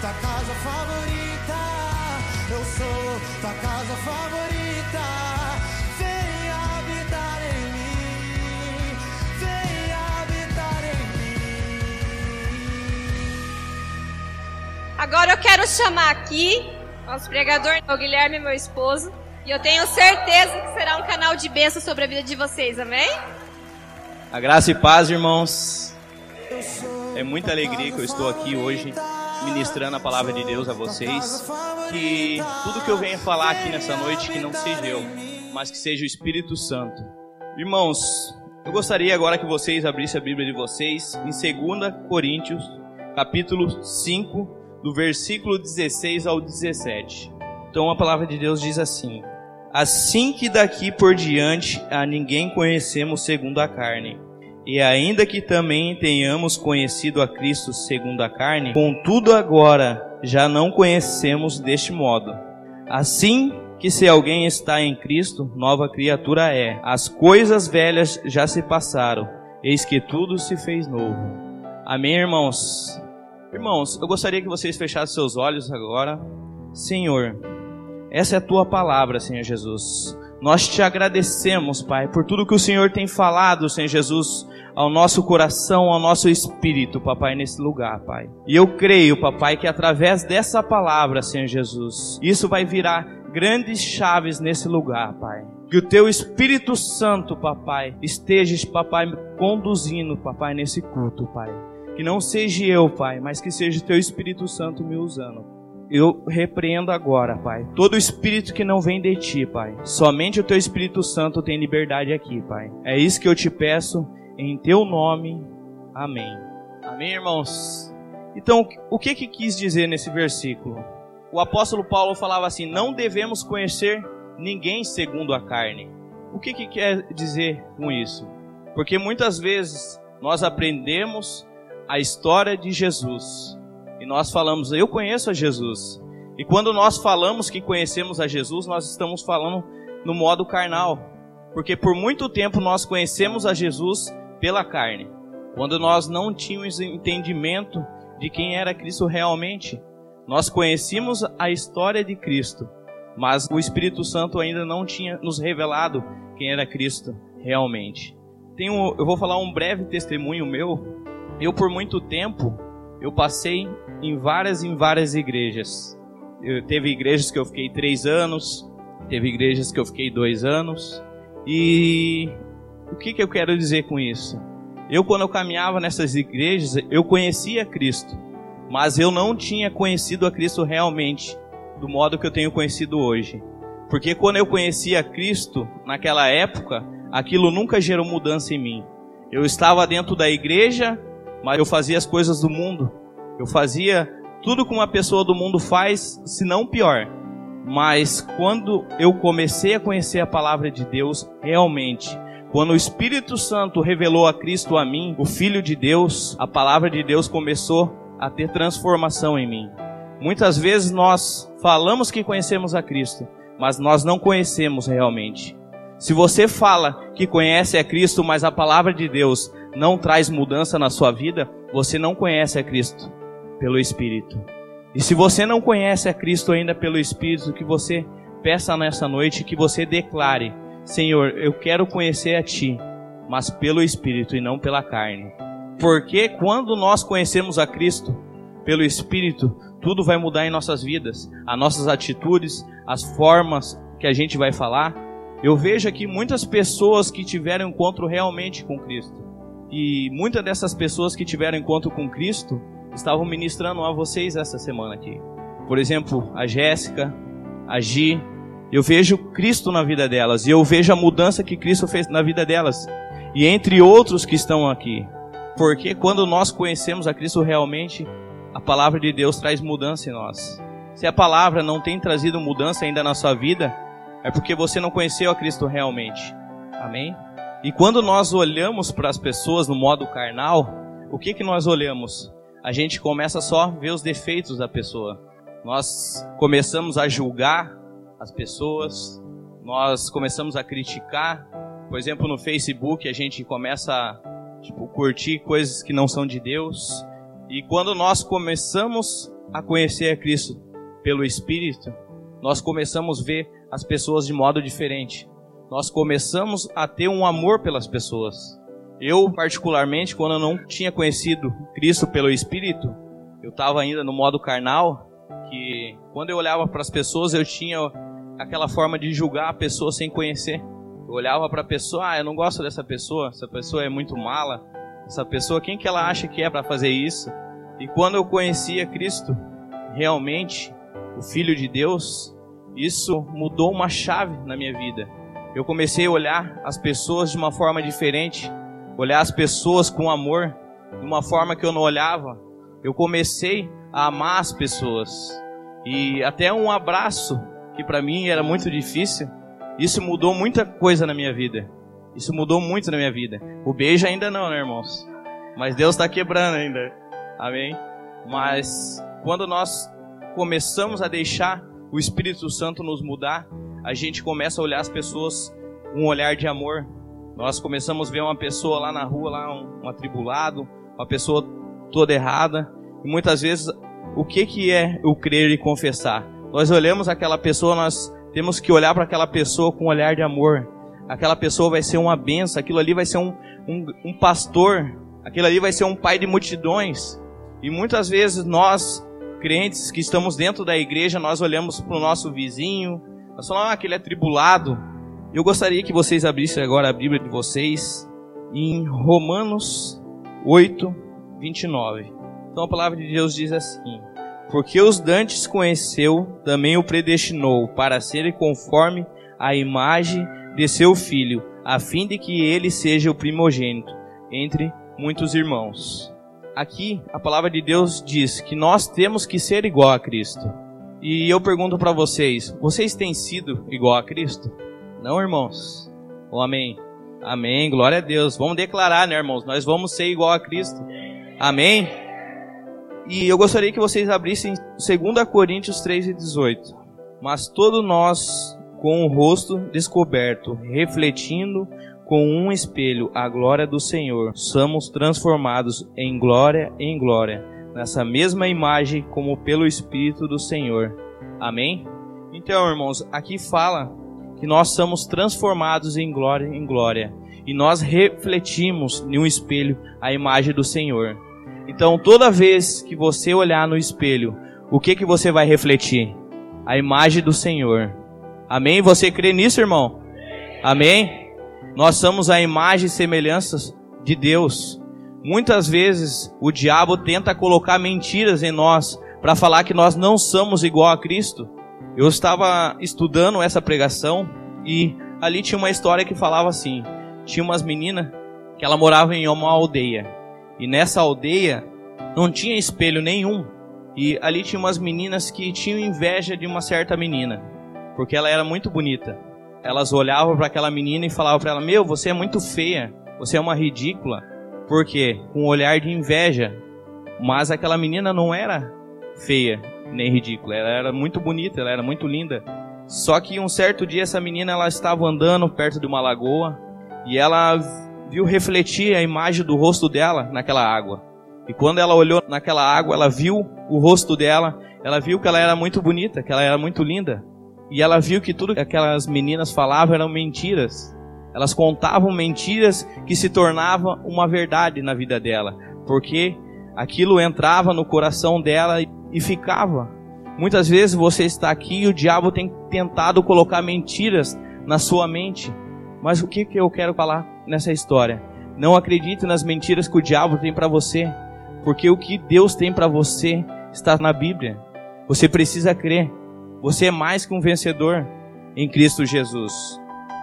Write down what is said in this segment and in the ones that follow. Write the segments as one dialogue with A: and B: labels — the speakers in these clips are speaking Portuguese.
A: tua casa favorita. Eu sou tua casa favorita. Vem habitar em mim. Vem habitar em mim.
B: Agora eu quero chamar aqui nosso pregador, o Guilherme, meu esposo. E eu tenho certeza que será um canal de bênção sobre a vida de vocês, amém?
C: A graça e paz, irmãos. É muita alegria que eu estou aqui hoje ministrando a palavra de Deus a vocês. Que tudo que eu venha falar aqui nessa noite, que não seja eu, mas que seja o Espírito Santo. Irmãos, eu gostaria agora que vocês abrissem a Bíblia de vocês em 2 Coríntios, capítulo 5, do versículo 16 ao 17. Então a palavra de Deus diz assim: Assim que daqui por diante a ninguém conhecemos segundo a carne. E ainda que também tenhamos conhecido a Cristo segundo a carne, contudo agora já não conhecemos deste modo. Assim que se alguém está em Cristo, nova criatura é. As coisas velhas já se passaram, eis que tudo se fez novo. Amém, irmãos? Irmãos, eu gostaria que vocês fechassem seus olhos agora. Senhor, essa é a tua palavra, Senhor Jesus. Nós te agradecemos, Pai, por tudo que o Senhor tem falado, Senhor Jesus, ao nosso coração, ao nosso espírito, papai, nesse lugar, Pai. E eu creio, papai, que através dessa palavra, Senhor Jesus, isso vai virar grandes chaves nesse lugar, Pai. Que o teu Espírito Santo, papai, esteja, papai, conduzindo, papai, nesse culto, Pai. Que não seja eu, Pai, mas que seja o teu Espírito Santo me usando eu repreendo agora, Pai. Todo espírito que não vem de ti, Pai. Somente o teu Espírito Santo tem liberdade aqui, Pai. É isso que eu te peço em teu nome. Amém. Amém, irmãos. Então, o que que quis dizer nesse versículo? O apóstolo Paulo falava assim: "Não devemos conhecer ninguém segundo a carne". O que que quer dizer com isso? Porque muitas vezes nós aprendemos a história de Jesus, e nós falamos, eu conheço a Jesus. E quando nós falamos que conhecemos a Jesus, nós estamos falando no modo carnal. Porque por muito tempo nós conhecemos a Jesus pela carne. Quando nós não tínhamos entendimento de quem era Cristo realmente. Nós conhecíamos a história de Cristo, mas o Espírito Santo ainda não tinha nos revelado quem era Cristo realmente. Tenho, eu vou falar um breve testemunho meu. Eu, por muito tempo, eu passei em várias em várias igrejas. Eu, teve igrejas que eu fiquei três anos, teve igrejas que eu fiquei dois anos. E o que, que eu quero dizer com isso? Eu, quando eu caminhava nessas igrejas, eu conhecia Cristo, mas eu não tinha conhecido a Cristo realmente, do modo que eu tenho conhecido hoje. Porque quando eu conhecia Cristo, naquela época, aquilo nunca gerou mudança em mim. Eu estava dentro da igreja, mas eu fazia as coisas do mundo. Eu fazia tudo que uma pessoa do mundo faz, se não pior. Mas quando eu comecei a conhecer a palavra de Deus realmente, quando o Espírito Santo revelou a Cristo a mim, o Filho de Deus, a palavra de Deus começou a ter transformação em mim. Muitas vezes nós falamos que conhecemos a Cristo, mas nós não conhecemos realmente. Se você fala que conhece a Cristo, mas a palavra de Deus não traz mudança na sua vida, você não conhece a Cristo pelo Espírito. E se você não conhece a Cristo ainda pelo Espírito, que você peça nessa noite, que você declare: Senhor, eu quero conhecer a Ti, mas pelo Espírito e não pela carne. Porque quando nós conhecemos a Cristo pelo Espírito, tudo vai mudar em nossas vidas, as nossas atitudes, as formas que a gente vai falar. Eu vejo aqui muitas pessoas que tiveram encontro realmente com Cristo. E muitas dessas pessoas que tiveram encontro com Cristo estavam ministrando a vocês essa semana aqui. Por exemplo, a Jéssica, a Gi. Eu vejo Cristo na vida delas e eu vejo a mudança que Cristo fez na vida delas. E entre outros que estão aqui. Porque quando nós conhecemos a Cristo realmente, a palavra de Deus traz mudança em nós. Se a palavra não tem trazido mudança ainda na sua vida, é porque você não conheceu a Cristo realmente. Amém? E quando nós olhamos para as pessoas no modo carnal, o que que nós olhamos? a gente começa só a ver os defeitos da pessoa. Nós começamos a julgar as pessoas, nós começamos a criticar. Por exemplo, no Facebook a gente começa a tipo, curtir coisas que não são de Deus. E quando nós começamos a conhecer a Cristo pelo Espírito, nós começamos a ver as pessoas de modo diferente. Nós começamos a ter um amor pelas pessoas. Eu, particularmente, quando eu não tinha conhecido Cristo pelo Espírito, eu estava ainda no modo carnal, que quando eu olhava para as pessoas, eu tinha aquela forma de julgar a pessoa sem conhecer. Eu olhava para a pessoa, ah, eu não gosto dessa pessoa, essa pessoa é muito mala, essa pessoa, quem que ela acha que é para fazer isso? E quando eu conhecia Cristo, realmente, o Filho de Deus, isso mudou uma chave na minha vida. Eu comecei a olhar as pessoas de uma forma diferente, olhar as pessoas com amor, de uma forma que eu não olhava. Eu comecei a amar as pessoas. E até um abraço, que para mim era muito difícil, isso mudou muita coisa na minha vida. Isso mudou muito na minha vida. O beijo ainda não, né, irmãos? Mas Deus está quebrando ainda. Amém? Mas quando nós começamos a deixar o Espírito Santo nos mudar, a gente começa a olhar as pessoas com um olhar de amor, nós começamos a ver uma pessoa lá na rua, lá um, um atribulado, uma pessoa toda errada. E muitas vezes, o que, que é o crer e confessar? Nós olhamos aquela pessoa, nós temos que olhar para aquela pessoa com um olhar de amor. Aquela pessoa vai ser uma benção, aquilo ali vai ser um, um, um pastor, aquilo ali vai ser um pai de multidões. E muitas vezes nós, crentes que estamos dentro da igreja, nós olhamos para o nosso vizinho, nós falamos, ah, aquele é tribulado, eu gostaria que vocês abrissem agora a Bíblia de vocês em Romanos 8, 29. Então a palavra de Deus diz assim: Porque os dantes conheceu, também o predestinou para ser conforme a imagem de seu filho, a fim de que ele seja o primogênito entre muitos irmãos. Aqui a palavra de Deus diz que nós temos que ser igual a Cristo. E eu pergunto para vocês: vocês têm sido igual a Cristo? Não, irmãos? Oh, amém. Amém. Glória a Deus. Vamos declarar, né, irmãos? Nós vamos ser igual a Cristo. Amém. E eu gostaria que vocês abrissem 2 Coríntios 3 e 18. Mas todos nós, com o rosto descoberto, refletindo com um espelho a glória do Senhor, somos transformados em glória em glória, nessa mesma imagem como pelo Espírito do Senhor. Amém? Então, irmãos, aqui fala que nós somos transformados em glória em glória e nós refletimos em um espelho a imagem do Senhor. Então, toda vez que você olhar no espelho, o que que você vai refletir? A imagem do Senhor. Amém? Você crê nisso, irmão? Amém? Nós somos a imagem e semelhanças de Deus. Muitas vezes o diabo tenta colocar mentiras em nós para falar que nós não somos igual a Cristo. Eu estava estudando essa pregação e ali tinha uma história que falava assim: tinha umas meninas que ela morava em uma aldeia e nessa aldeia não tinha espelho nenhum e ali tinha umas meninas que tinham inveja de uma certa menina porque ela era muito bonita. Elas olhavam para aquela menina e falavam para ela: Meu, você é muito feia, você é uma ridícula. Por quê? Com um olhar de inveja. Mas aquela menina não era feia, nem ridícula. Ela era muito bonita, ela era muito linda. Só que um certo dia essa menina ela estava andando perto de uma lagoa e ela viu refletir a imagem do rosto dela naquela água. E quando ela olhou naquela água, ela viu o rosto dela, ela viu que ela era muito bonita, que ela era muito linda. E ela viu que tudo que aquelas meninas falavam eram mentiras. Elas contavam mentiras que se tornavam uma verdade na vida dela, porque aquilo entrava no coração dela e ficava. Muitas vezes você está aqui e o diabo tem tentado colocar mentiras na sua mente. Mas o que, que eu quero falar nessa história? Não acredite nas mentiras que o diabo tem para você, porque o que Deus tem para você está na Bíblia. Você precisa crer. Você é mais que um vencedor em Cristo Jesus.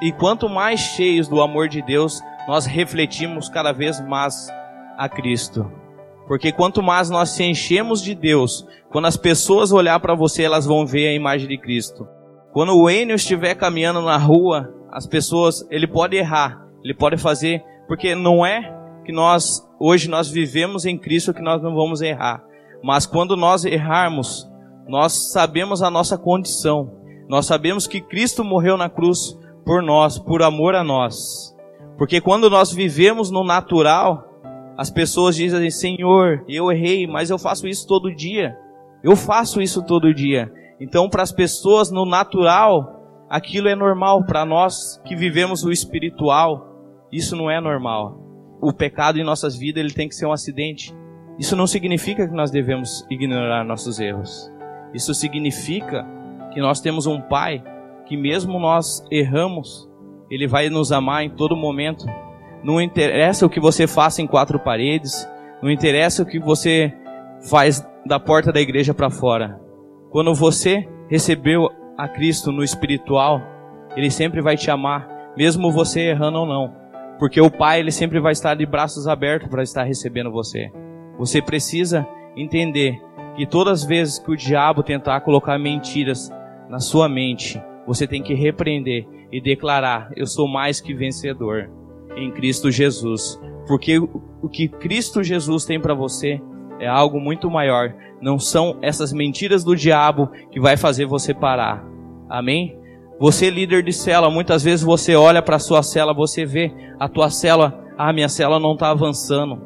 C: E quanto mais cheios do amor de Deus, nós refletimos cada vez mais a Cristo. Porque quanto mais nós se enchemos de Deus, quando as pessoas olhar para você, elas vão ver a imagem de Cristo. Quando o Enio estiver caminhando na rua, as pessoas, ele pode errar, ele pode fazer, porque não é que nós hoje nós vivemos em Cristo que nós não vamos errar. Mas quando nós errarmos, nós sabemos a nossa condição. Nós sabemos que Cristo morreu na cruz por nós, por amor a nós. Porque quando nós vivemos no natural, as pessoas dizem, Senhor, eu errei, mas eu faço isso todo dia. Eu faço isso todo dia. Então, para as pessoas no natural, aquilo é normal. Para nós que vivemos o espiritual, isso não é normal. O pecado em nossas vidas ele tem que ser um acidente. Isso não significa que nós devemos ignorar nossos erros. Isso significa que nós temos um Pai que, mesmo nós erramos, Ele vai nos amar em todo momento. Não interessa o que você faça em quatro paredes, não interessa o que você faz da porta da igreja para fora. Quando você recebeu a Cristo no espiritual, Ele sempre vai te amar, mesmo você errando ou não. Porque o Pai, Ele sempre vai estar de braços abertos para estar recebendo você. Você precisa entender que todas as vezes que o diabo tentar colocar mentiras na sua mente, você tem que repreender e declarar: Eu sou mais que vencedor em Cristo Jesus. Porque o que Cristo Jesus tem para você é algo muito maior. Não são essas mentiras do diabo que vai fazer você parar. Amém? Você líder de cela, muitas vezes você olha para a sua cela, você vê a tua cela, ah, minha cela não está avançando.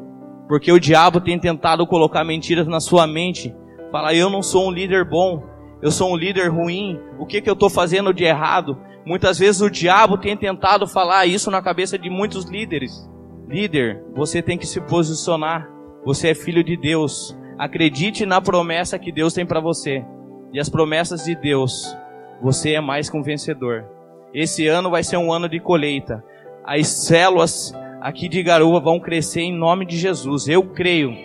C: Porque o diabo tem tentado colocar mentiras na sua mente. Fala, eu não sou um líder bom, eu sou um líder ruim, o que, que eu estou fazendo de errado? Muitas vezes o diabo tem tentado falar isso na cabeça de muitos líderes. Líder, você tem que se posicionar. Você é filho de Deus. Acredite na promessa que Deus tem para você. E as promessas de Deus, você é mais que um vencedor. Esse ano vai ser um ano de colheita. As células aqui de Garoa vão crescer em nome de Jesus. Eu creio.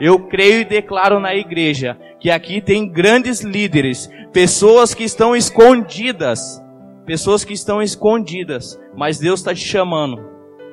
C: Eu creio e declaro na igreja que aqui tem grandes líderes, pessoas que estão escondidas, pessoas que estão escondidas, mas Deus está te chamando.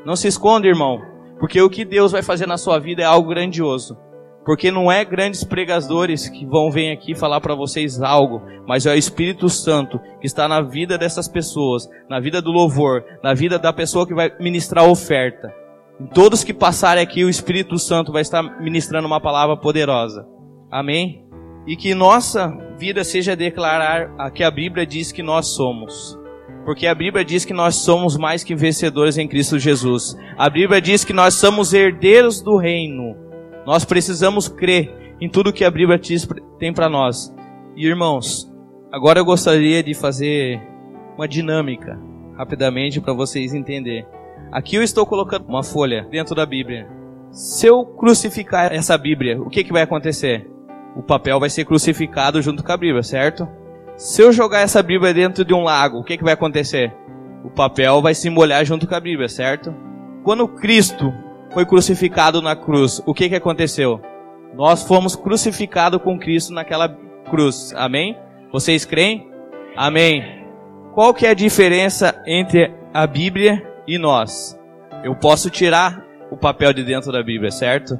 C: Não se esconda, irmão, porque o que Deus vai fazer na sua vida é algo grandioso. Porque não é grandes pregadores que vão vir aqui falar para vocês algo, mas é o Espírito Santo que está na vida dessas pessoas, na vida do louvor, na vida da pessoa que vai ministrar a oferta. Em todos que passarem aqui, o Espírito Santo vai estar ministrando uma palavra poderosa. Amém? e que nossa vida seja declarar a que a Bíblia diz que nós somos. Porque a Bíblia diz que nós somos mais que vencedores em Cristo Jesus. A Bíblia diz que nós somos herdeiros do reino. Nós precisamos crer em tudo que a Bíblia tem para nós. E irmãos, agora eu gostaria de fazer uma dinâmica rapidamente para vocês entenderem. Aqui eu estou colocando uma folha dentro da Bíblia. Se eu crucificar essa Bíblia, o que, que vai acontecer? o papel vai ser crucificado junto com a Bíblia, certo? Se eu jogar essa Bíblia dentro de um lago, o que, que vai acontecer? O papel vai se molhar junto com a Bíblia, certo? Quando Cristo foi crucificado na cruz, o que, que aconteceu? Nós fomos crucificados com Cristo naquela cruz, amém? Vocês creem? Amém. Qual que é a diferença entre a Bíblia e nós? Eu posso tirar o papel de dentro da Bíblia, certo?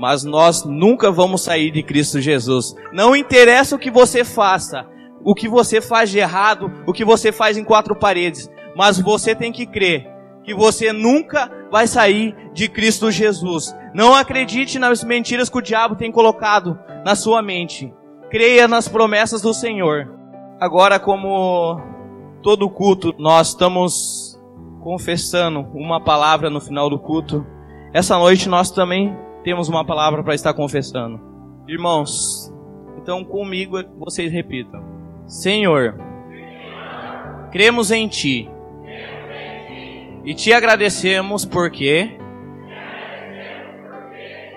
C: mas nós nunca vamos sair de Cristo Jesus. Não interessa o que você faça, o que você faz de errado, o que você faz em quatro paredes, mas você tem que crer que você nunca vai sair de Cristo Jesus. Não acredite nas mentiras que o diabo tem colocado na sua mente. Creia nas promessas do Senhor. Agora, como todo culto, nós estamos confessando uma palavra no final do culto. Essa noite nós também temos uma palavra para estar confessando. Irmãos, então comigo vocês repitam: Senhor, cremos em Ti e te agradecemos porque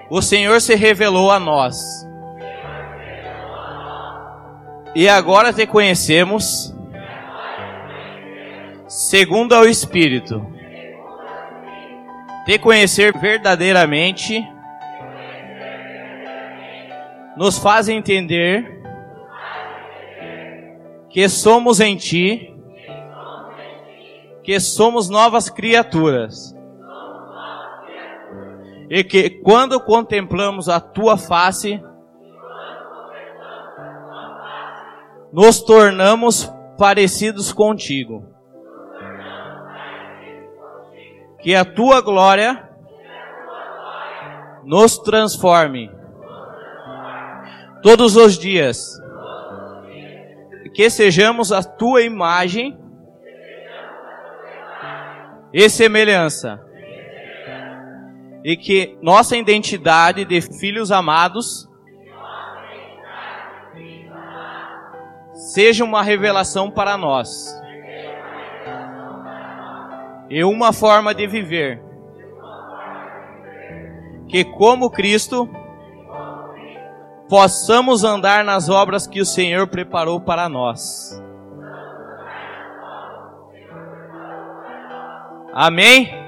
C: o Senhor se revelou a nós. E agora te conhecemos segundo ao Espírito. Te conhecer verdadeiramente nos faz entender que somos em Ti, que somos novas criaturas. E que quando contemplamos a Tua face, nos tornamos parecidos contigo. Que a Tua glória nos transforme todos os dias. Que sejamos a tua imagem e semelhança. E que nossa identidade de filhos amados seja uma revelação para nós e uma forma de viver que, como Cristo, possamos andar nas obras que o Senhor preparou para nós. Amém?